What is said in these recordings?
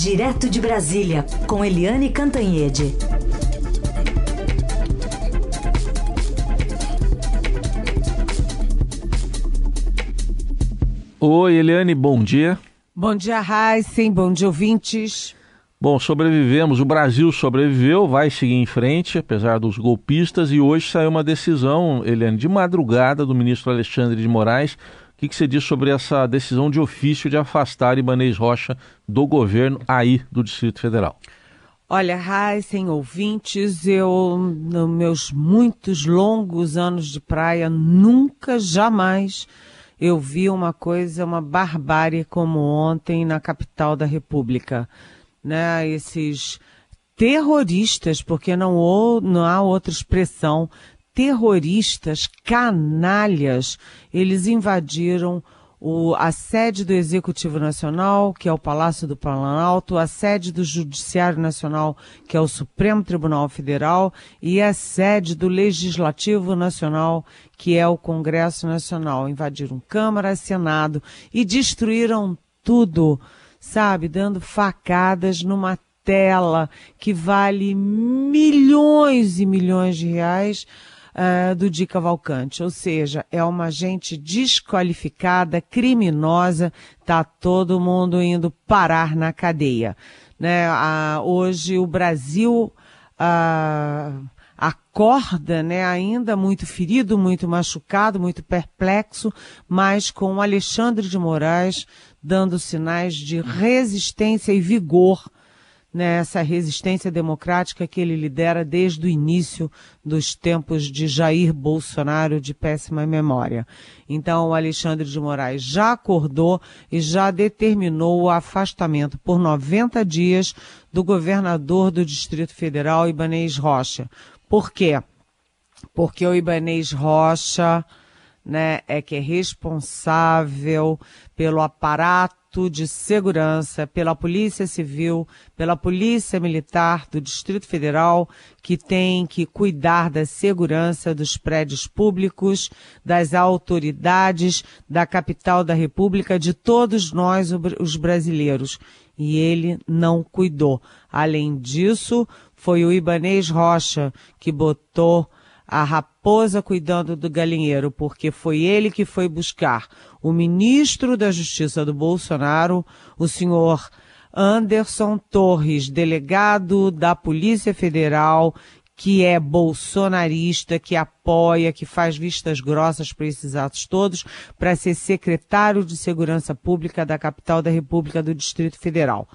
Direto de Brasília, com Eliane Cantanhede. Oi, Eliane, bom dia. Bom dia, Heisen, bom dia, ouvintes. Bom, sobrevivemos, o Brasil sobreviveu, vai seguir em frente, apesar dos golpistas, e hoje saiu uma decisão, Eliane, de madrugada do ministro Alexandre de Moraes, que, que você diz sobre essa decisão de ofício de afastar Ibanez Rocha do governo aí do Distrito Federal? Olha, Heisen, ouvintes, eu, nos meus muitos longos anos de praia, nunca, jamais eu vi uma coisa, uma barbárie como ontem na capital da República. Né? Esses terroristas, porque não, não há outra expressão, terroristas, canalhas, eles invadiram o, a sede do Executivo Nacional, que é o Palácio do Planalto, a sede do Judiciário Nacional, que é o Supremo Tribunal Federal, e a sede do Legislativo Nacional, que é o Congresso Nacional. Invadiram Câmara, Senado e destruíram tudo, sabe, dando facadas numa tela que vale milhões e milhões de reais uh, do Di Cavalcante. Ou seja, é uma gente desqualificada, criminosa, tá todo mundo indo parar na cadeia. Né? Uh, hoje o Brasil uh, acorda, né, ainda muito ferido, muito machucado, muito perplexo, mas com Alexandre de Moraes dando sinais de resistência e vigor nessa resistência democrática que ele lidera desde o início dos tempos de Jair Bolsonaro de péssima memória. Então, o Alexandre de Moraes já acordou e já determinou o afastamento por 90 dias do governador do Distrito Federal, Ibanês Rocha. Por quê? Porque o Ibanês Rocha né, é que é responsável pelo aparato de segurança pela Polícia Civil, pela Polícia Militar do Distrito Federal, que tem que cuidar da segurança dos prédios públicos, das autoridades da capital da República, de todos nós, os brasileiros. E ele não cuidou. Além disso, foi o Ibanês Rocha que botou a raposa cuidando do galinheiro, porque foi ele que foi buscar o ministro da Justiça do Bolsonaro, o senhor Anderson Torres, delegado da Polícia Federal, que é bolsonarista, que apoia, que faz vistas grossas para esses atos todos, para ser secretário de Segurança Pública da capital da República do Distrito Federal.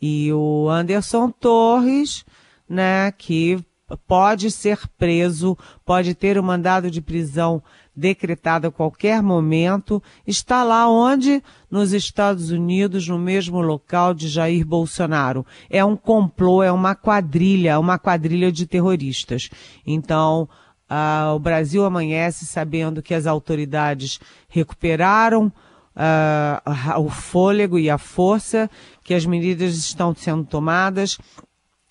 E o Anderson Torres, né, que pode ser preso, pode ter o um mandado de prisão decretado a qualquer momento, está lá onde? Nos Estados Unidos, no mesmo local de Jair Bolsonaro. É um complô, é uma quadrilha, uma quadrilha de terroristas. Então, uh, o Brasil amanhece sabendo que as autoridades recuperaram uh, o fôlego e a força, que as medidas estão sendo tomadas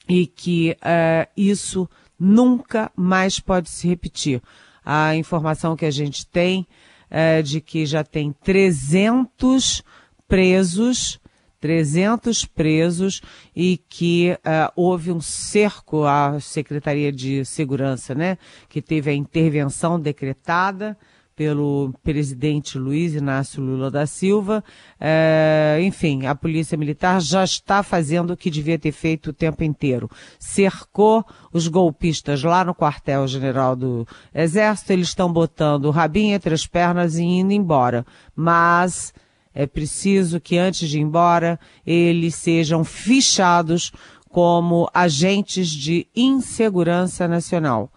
e que uh, isso nunca mais pode se repetir. A informação que a gente tem é de que já tem 300 presos, 300 presos e que uh, houve um cerco à Secretaria de Segurança, né? Que teve a intervenção decretada pelo presidente Luiz Inácio Lula da Silva. É, enfim, a Polícia Militar já está fazendo o que devia ter feito o tempo inteiro. Cercou os golpistas lá no quartel-general do Exército, eles estão botando o rabinho entre as pernas e indo embora. Mas é preciso que antes de ir embora, eles sejam fichados como agentes de insegurança nacional,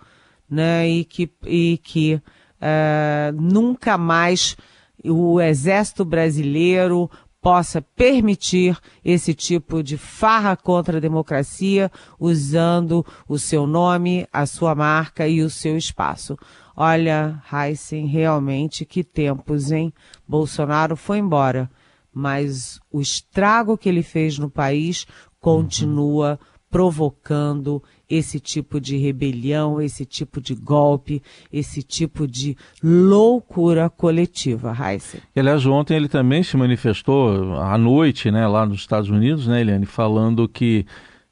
né? E que, e que uh, nunca mais o exército brasileiro possa permitir esse tipo de farra contra a democracia usando o seu nome, a sua marca e o seu espaço. Olha, Heisen, realmente que tempos, hein? Bolsonaro foi embora, mas o estrago que ele fez no país continua provocando esse tipo de rebelião, esse tipo de golpe, esse tipo de loucura coletiva, Heisen. Aliás, ontem ele também se manifestou à noite, né, lá nos Estados Unidos, né, Eliane, falando que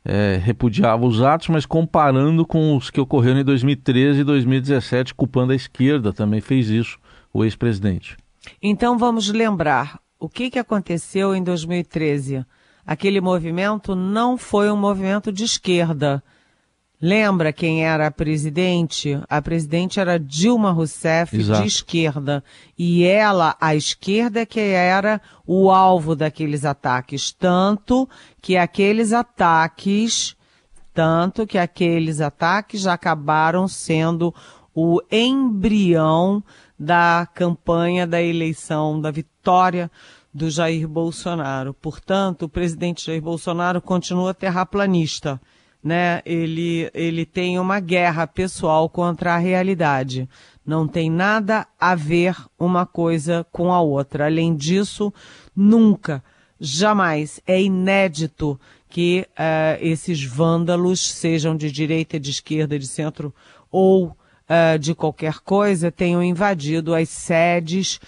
é, repudiava os atos, mas comparando com os que ocorreram em 2013 e 2017, culpando a esquerda, também fez isso o ex-presidente. Então vamos lembrar o que, que aconteceu em 2013 aquele movimento não foi um movimento de esquerda. Lembra quem era a presidente? A presidente era Dilma Rousseff, Exato. de esquerda. E ela, a esquerda, que era o alvo daqueles ataques. Tanto que aqueles ataques, tanto que aqueles ataques acabaram sendo o embrião da campanha da eleição, da vitória do Jair Bolsonaro. Portanto, o presidente Jair Bolsonaro continua terraplanista. Né? Ele, ele tem uma guerra pessoal contra a realidade. Não tem nada a ver uma coisa com a outra. Além disso, nunca, jamais, é inédito que uh, esses vândalos, sejam de direita, de esquerda, de centro ou uh, de qualquer coisa, tenham invadido as sedes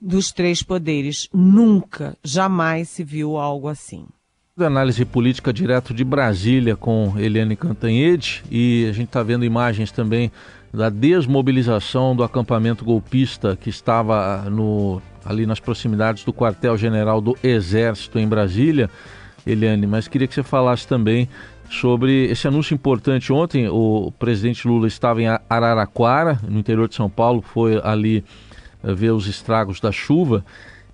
dos três poderes. Nunca, jamais se viu algo assim. Análise política direto de Brasília com Eliane Cantanhede e a gente está vendo imagens também da desmobilização do acampamento golpista que estava no, ali nas proximidades do quartel-general do Exército em Brasília, Eliane, mas queria que você falasse também sobre esse anúncio importante. Ontem o presidente Lula estava em Araraquara, no interior de São Paulo, foi ali eh, ver os estragos da chuva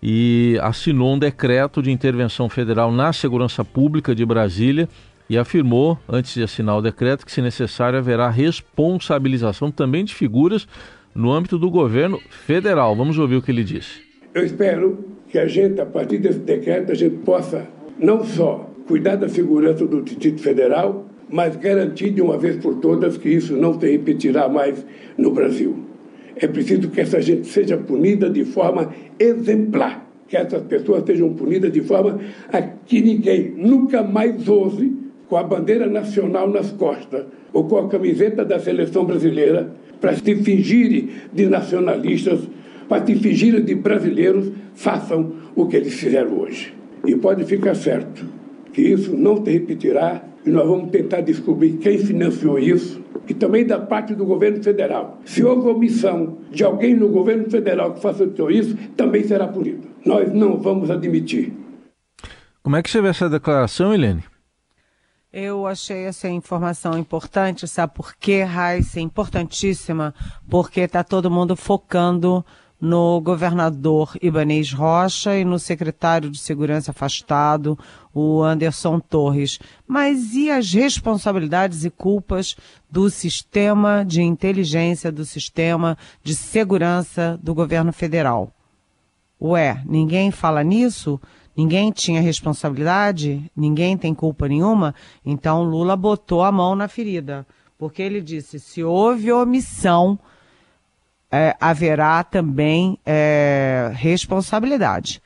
e assinou um decreto de intervenção federal na segurança pública de Brasília e afirmou, antes de assinar o decreto, que, se necessário, haverá responsabilização também de figuras no âmbito do governo federal. Vamos ouvir o que ele disse. Eu espero que a gente, a partir desse decreto, a gente possa não só cuidar da segurança do Distrito Federal, mas garantir de uma vez por todas que isso não se repetirá mais no Brasil. É preciso que essa gente seja punida de forma exemplar, que essas pessoas sejam punidas de forma a que ninguém nunca mais ouse, com a bandeira nacional nas costas ou com a camiseta da seleção brasileira, para se fingirem de nacionalistas, para se fingirem de brasileiros, façam o que eles fizeram hoje. E pode ficar certo que isso não se repetirá e nós vamos tentar descobrir quem financiou isso e também da parte do governo federal. Se houve omissão de alguém no governo federal que facilitou isso, também será punido. Nós não vamos admitir. Como é que você vê essa declaração, Helene? Eu achei essa informação importante, sabe por quê, Raíssa? Importantíssima, porque está todo mundo focando no governador Ibanês Rocha e no secretário de Segurança afastado, o Anderson Torres. Mas e as responsabilidades e culpas do sistema de inteligência, do sistema de segurança do governo federal? Ué, ninguém fala nisso? Ninguém tinha responsabilidade? Ninguém tem culpa nenhuma? Então Lula botou a mão na ferida. Porque ele disse: se houve omissão é, haverá também é, responsabilidade.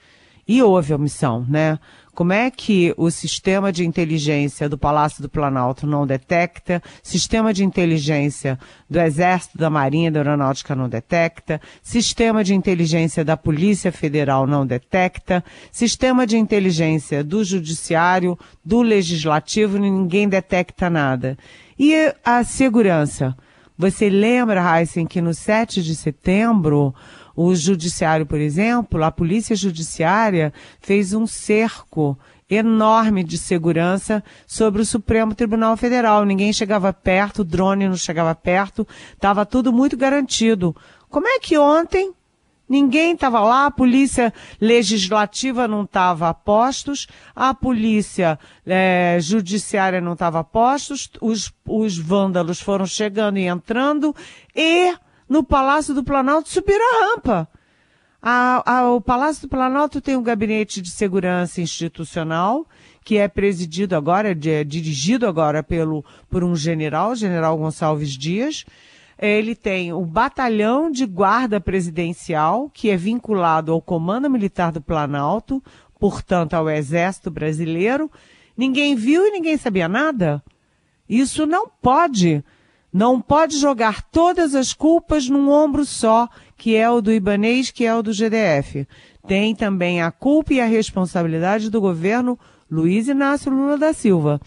E houve omissão, né? Como é que o sistema de inteligência do Palácio do Planalto não detecta, sistema de inteligência do Exército, da Marinha, da Aeronáutica não detecta, sistema de inteligência da Polícia Federal não detecta, sistema de inteligência do Judiciário, do Legislativo, ninguém detecta nada. E a segurança? Você lembra, Heisen, que no 7 de setembro, o judiciário, por exemplo, a polícia judiciária fez um cerco enorme de segurança sobre o Supremo Tribunal Federal. Ninguém chegava perto, o drone não chegava perto, estava tudo muito garantido. Como é que ontem Ninguém estava lá, a polícia legislativa não estava a postos, a polícia é, judiciária não estava a postos, os, os vândalos foram chegando e entrando e no Palácio do Planalto subiram a rampa. A, a, o Palácio do Planalto tem um gabinete de segurança institucional que é presidido agora, é dirigido agora pelo, por um general, general Gonçalves Dias, ele tem o batalhão de guarda presidencial, que é vinculado ao Comando Militar do Planalto, portanto ao Exército Brasileiro, ninguém viu e ninguém sabia nada. Isso não pode. Não pode jogar todas as culpas num ombro só, que é o do Ibanês, que é o do GDF. Tem também a culpa e a responsabilidade do governo Luiz Inácio Lula da Silva.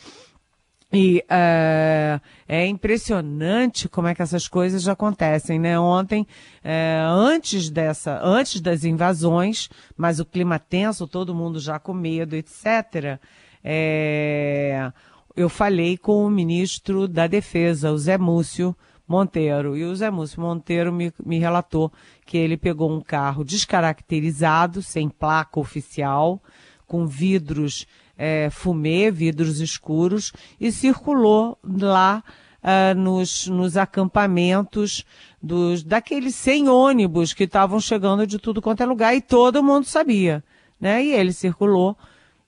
E é, é, impressionante como é que essas coisas acontecem, né? Ontem, é, antes dessa, antes das invasões, mas o clima tenso, todo mundo já com medo, etc. É, eu falei com o ministro da Defesa, o Zé Múcio Monteiro, e o Zé Múcio Monteiro me, me relatou que ele pegou um carro descaracterizado, sem placa oficial, com vidros é, fumê, vidros escuros, e circulou lá uh, nos, nos acampamentos dos, daqueles 100 ônibus que estavam chegando de tudo quanto é lugar e todo mundo sabia, né? E ele circulou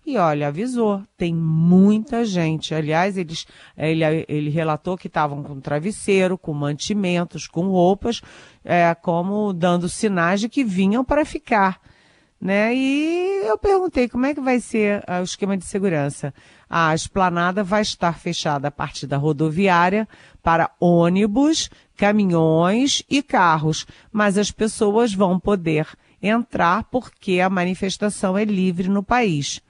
e olha, avisou, tem muita gente. Aliás, eles, ele, ele relatou que estavam com travesseiro, com mantimentos, com roupas, é, como dando sinais de que vinham para ficar né? E eu perguntei como é que vai ser uh, o esquema de segurança. A esplanada vai estar fechada a partir da rodoviária para ônibus, caminhões e carros, mas as pessoas vão poder entrar porque a manifestação é livre no país.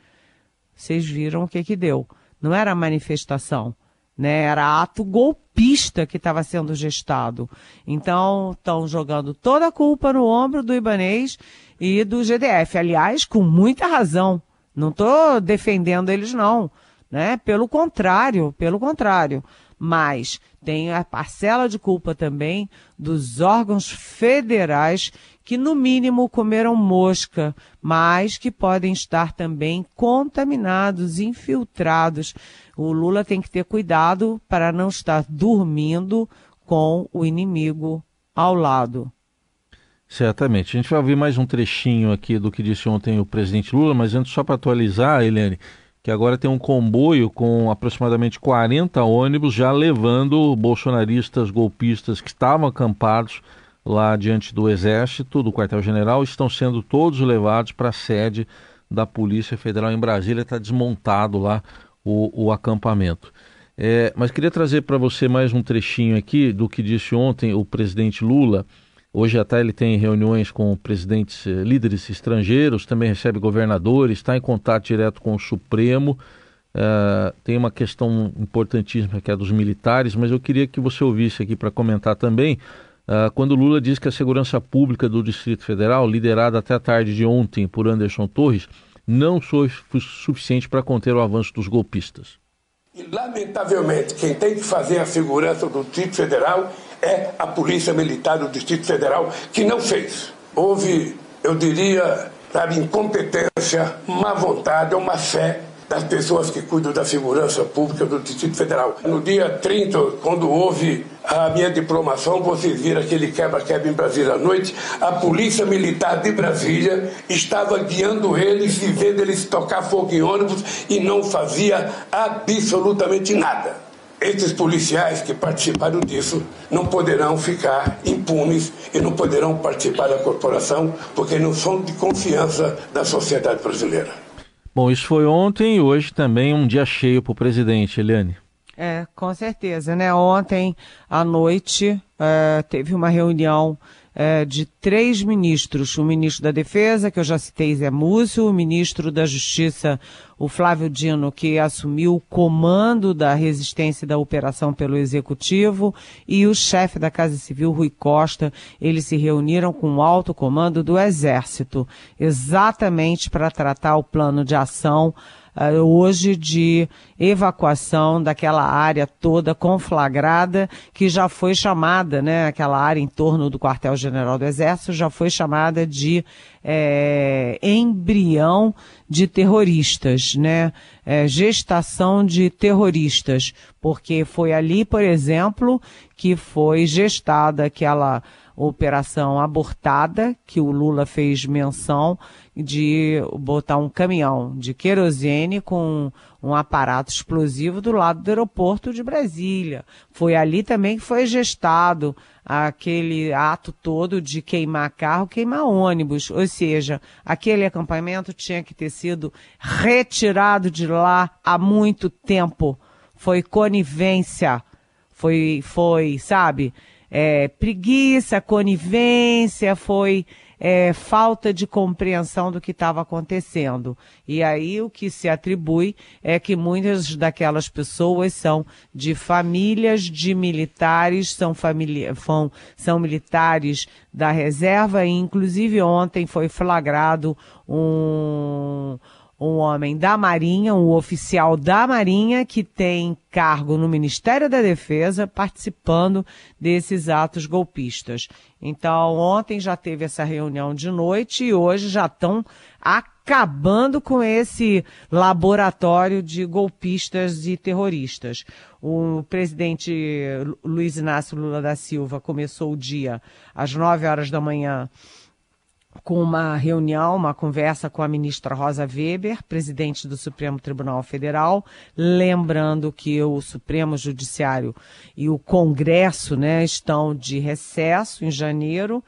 Vocês viram o que que deu? Não era manifestação, né? Era ato golpista que estava sendo gestado. Então, estão jogando toda a culpa no ombro do ibanês e do GDF. Aliás, com muita razão. Não estou defendendo eles, não. Né? Pelo contrário, pelo contrário. Mas tem a parcela de culpa também dos órgãos federais que, no mínimo, comeram mosca, mas que podem estar também contaminados, infiltrados. O Lula tem que ter cuidado para não estar dormindo com o inimigo ao lado. Certamente. A gente vai ouvir mais um trechinho aqui do que disse ontem o presidente Lula, mas antes só para atualizar, Eliane, que agora tem um comboio com aproximadamente 40 ônibus já levando bolsonaristas golpistas que estavam acampados lá diante do Exército, do quartel-general, estão sendo todos levados para a sede da Polícia Federal em Brasília, está desmontado lá o, o acampamento. É, mas queria trazer para você mais um trechinho aqui do que disse ontem o presidente Lula Hoje até ele tem reuniões com presidentes, eh, líderes estrangeiros, também recebe governadores, está em contato direto com o Supremo. Uh, tem uma questão importantíssima que é a dos militares, mas eu queria que você ouvisse aqui para comentar também. Uh, quando Lula diz que a segurança pública do Distrito Federal, liderada até a tarde de ontem por Anderson Torres, não foi suficiente para conter o avanço dos golpistas. E, lamentavelmente, quem tem que fazer a segurança do Distrito Federal é a Polícia Militar do Distrito Federal, que não fez. Houve, eu diria, sabe, incompetência, má vontade ou má fé das pessoas que cuidam da segurança pública do Distrito Federal. No dia 30, quando houve a minha diplomação, vocês viram aquele quebra-quebra em Brasília à noite, a Polícia Militar de Brasília estava guiando eles e vendo eles tocar fogo em ônibus e não fazia absolutamente nada. Esses policiais que participaram disso não poderão ficar impunes e não poderão participar da corporação porque não são de confiança da sociedade brasileira. Bom, isso foi ontem e hoje também um dia cheio para o presidente, Eliane. É, com certeza, né? Ontem à noite é, teve uma reunião é, de três ministros. O ministro da Defesa, que eu já citei, Zé Múcio, o ministro da Justiça, o Flávio Dino, que assumiu o comando da resistência da operação pelo Executivo, e o chefe da Casa Civil, Rui Costa. Eles se reuniram com o alto comando do Exército, exatamente para tratar o plano de ação uh, hoje de evacuação daquela área toda conflagrada, que já foi chamada, né, aquela área em torno do quartel-general do Exército, já foi chamada de é, embrião de terroristas, né? É, gestação de terroristas, porque foi ali, por exemplo, que foi gestada aquela operação abortada, que o Lula fez menção de botar um caminhão de querosene com um aparato explosivo do lado do aeroporto de Brasília. Foi ali também que foi gestado aquele ato todo de queimar carro, queimar ônibus. Ou seja, aquele acampamento tinha que ter sido retirado de lá há muito tempo. Foi conivência. Foi, foi, sabe? É, preguiça, conivência, foi é, falta de compreensão do que estava acontecendo. E aí o que se atribui é que muitas daquelas pessoas são de famílias de militares, são, são, são militares da reserva, e inclusive ontem foi flagrado um um homem da Marinha, um oficial da Marinha que tem cargo no Ministério da Defesa participando desses atos golpistas. Então, ontem já teve essa reunião de noite e hoje já estão acabando com esse laboratório de golpistas e terroristas. O presidente Luiz Inácio Lula da Silva começou o dia às nove horas da manhã com uma reunião, uma conversa com a ministra Rosa Weber, presidente do Supremo Tribunal Federal, lembrando que o Supremo Judiciário e o Congresso né, estão de recesso em janeiro.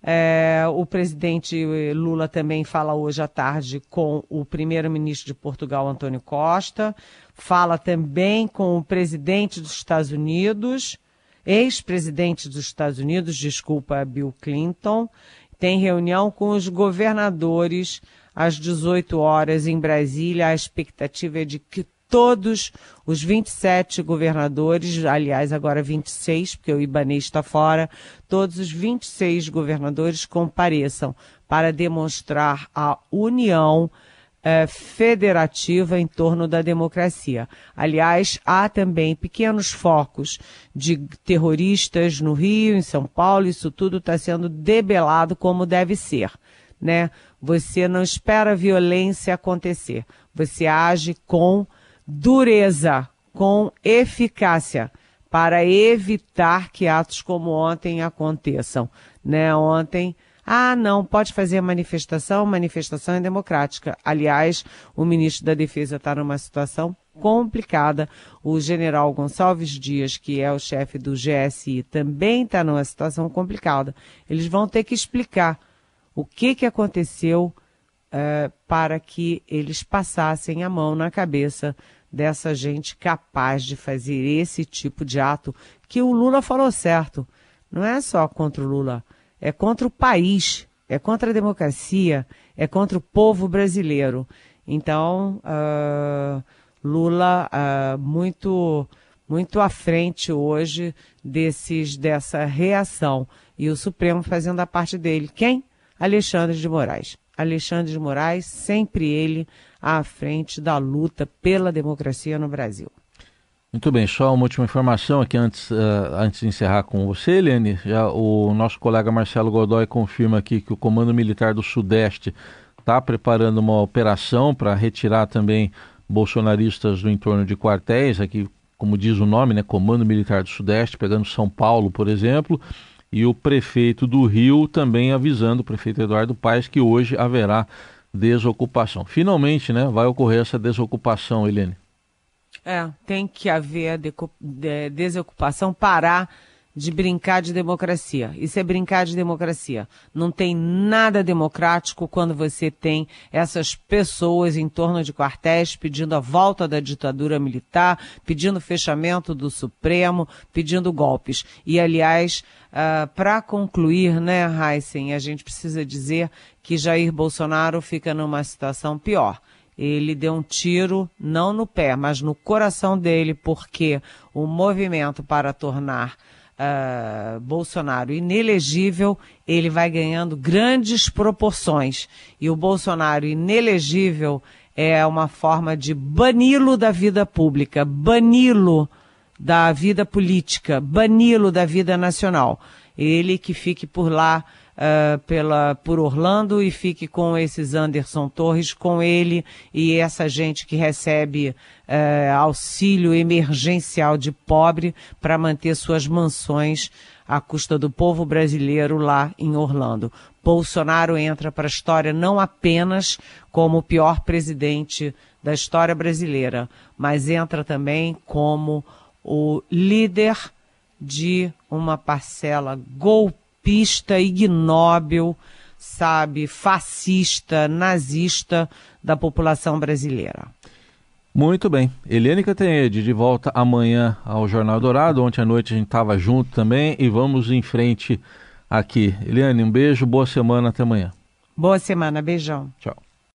É, o presidente Lula também fala hoje à tarde com o primeiro-ministro de Portugal, Antônio Costa, fala também com o presidente dos Estados Unidos, ex-presidente dos Estados Unidos, desculpa, Bill Clinton, tem reunião com os governadores às 18 horas em Brasília. A expectativa é de que todos os 27 governadores, aliás, agora 26, porque o Ibanês está fora, todos os 26 governadores compareçam para demonstrar a união é, federativa em torno da democracia. Aliás, há também pequenos focos de terroristas no Rio, em São Paulo, isso tudo está sendo debelado como deve ser. Né? Você não espera violência acontecer, você age com dureza, com eficácia para evitar que atos como ontem aconteçam. Né? Ontem ah, não, pode fazer manifestação, manifestação é democrática. Aliás, o ministro da Defesa está numa situação complicada. O general Gonçalves Dias, que é o chefe do GSI, também está numa situação complicada. Eles vão ter que explicar o que, que aconteceu uh, para que eles passassem a mão na cabeça dessa gente capaz de fazer esse tipo de ato que o Lula falou certo. Não é só contra o Lula é contra o país, é contra a democracia, é contra o povo brasileiro. Então, uh, Lula uh, muito muito à frente hoje desses dessa reação e o Supremo fazendo a parte dele. Quem? Alexandre de Moraes. Alexandre de Moraes, sempre ele à frente da luta pela democracia no Brasil. Muito bem, só uma última informação aqui antes, uh, antes de encerrar com você, Helene. Já o nosso colega Marcelo Godoy confirma aqui que o Comando Militar do Sudeste está preparando uma operação para retirar também bolsonaristas do entorno de quartéis, aqui, como diz o nome, né, Comando Militar do Sudeste, pegando São Paulo, por exemplo, e o prefeito do Rio também avisando, o prefeito Eduardo Paes, que hoje haverá desocupação. Finalmente, né, vai ocorrer essa desocupação, Helene. É, tem que haver de, desocupação, parar de brincar de democracia. Isso é brincar de democracia. Não tem nada democrático quando você tem essas pessoas em torno de quartéis pedindo a volta da ditadura militar, pedindo fechamento do Supremo, pedindo golpes. E, aliás, uh, para concluir, né, Heisen, a gente precisa dizer que Jair Bolsonaro fica numa situação pior ele deu um tiro não no pé, mas no coração dele, porque o movimento para tornar uh, Bolsonaro inelegível, ele vai ganhando grandes proporções. E o Bolsonaro inelegível é uma forma de bani-lo da vida pública, bani-lo da vida política, bani-lo da vida nacional. Ele que fique por lá uh, pela, por Orlando e fique com esses Anderson Torres, com ele e essa gente que recebe uh, auxílio emergencial de pobre para manter suas mansões à custa do povo brasileiro lá em Orlando. Bolsonaro entra para a história não apenas como o pior presidente da história brasileira, mas entra também como o líder de uma parcela golpista, ignóbil, sabe, fascista, nazista da população brasileira. Muito bem. Eliane Cantanhede, de volta amanhã ao Jornal Dourado. Ontem à noite a gente estava junto também e vamos em frente aqui. Eliane, um beijo, boa semana, até amanhã. Boa semana, beijão. Tchau.